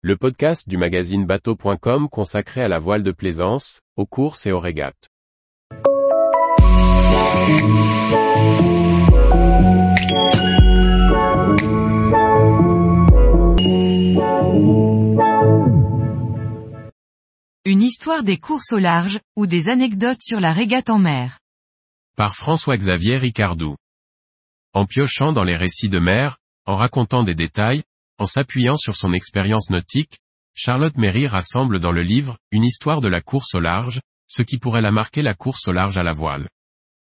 le podcast du magazine bateau.com consacré à la voile de plaisance, aux courses et aux régates. Une histoire des courses au large, ou des anecdotes sur la régate en mer. Par François-Xavier Ricardou. En piochant dans les récits de mer, en racontant des détails, en s'appuyant sur son expérience nautique, Charlotte Méry rassemble dans le livre, une histoire de la course au large, ce qui pourrait la marquer la course au large à la voile.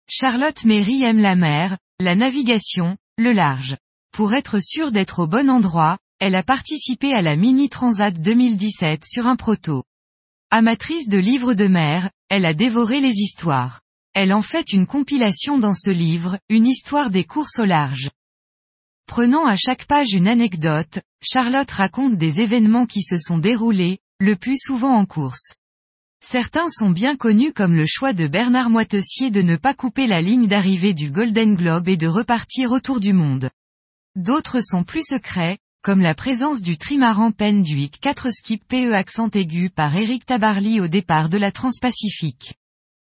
Charlotte Méry aime la mer, la navigation, le large. Pour être sûre d'être au bon endroit, elle a participé à la Mini Transat 2017 sur un proto. Amatrice de livres de mer, elle a dévoré les histoires. Elle en fait une compilation dans ce livre, une histoire des courses au large. Prenant à chaque page une anecdote, Charlotte raconte des événements qui se sont déroulés, le plus souvent en course. Certains sont bien connus comme le choix de Bernard Moitessier de ne pas couper la ligne d'arrivée du Golden Globe et de repartir autour du monde. D'autres sont plus secrets, comme la présence du trimaran Penduic 4 skip PE accent aigu par Eric Tabarly au départ de la Transpacifique.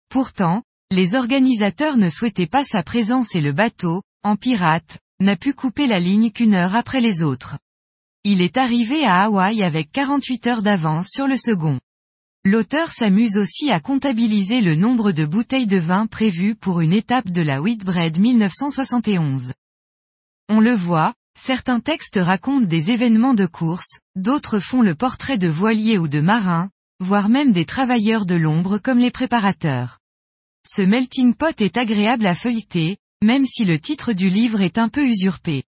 Pourtant, les organisateurs ne souhaitaient pas sa présence et le bateau, en pirate, n'a pu couper la ligne qu'une heure après les autres. Il est arrivé à Hawaï avec 48 heures d'avance sur le second. L'auteur s'amuse aussi à comptabiliser le nombre de bouteilles de vin prévues pour une étape de la Whitbread 1971. On le voit, certains textes racontent des événements de course, d'autres font le portrait de voiliers ou de marins, voire même des travailleurs de l'ombre comme les préparateurs. Ce melting pot est agréable à feuilleter, même si le titre du livre est un peu usurpé.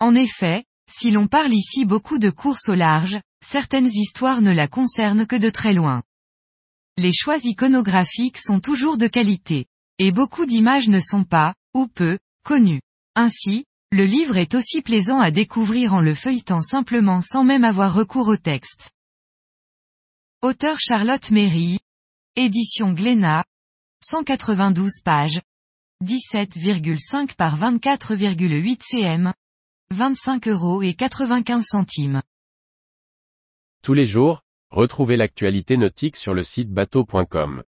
En effet, si l'on parle ici beaucoup de courses au large, certaines histoires ne la concernent que de très loin. Les choix iconographiques sont toujours de qualité. Et beaucoup d'images ne sont pas, ou peu, connues. Ainsi, le livre est aussi plaisant à découvrir en le feuilletant simplement sans même avoir recours au texte. Auteur Charlotte Méry. Édition Glénat. 192 pages. 17,5 par 24,8 cm. 25 euros et 95 centimes. Tous les jours, retrouvez l'actualité nautique sur le site bateau.com.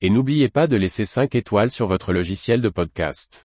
Et n'oubliez pas de laisser 5 étoiles sur votre logiciel de podcast.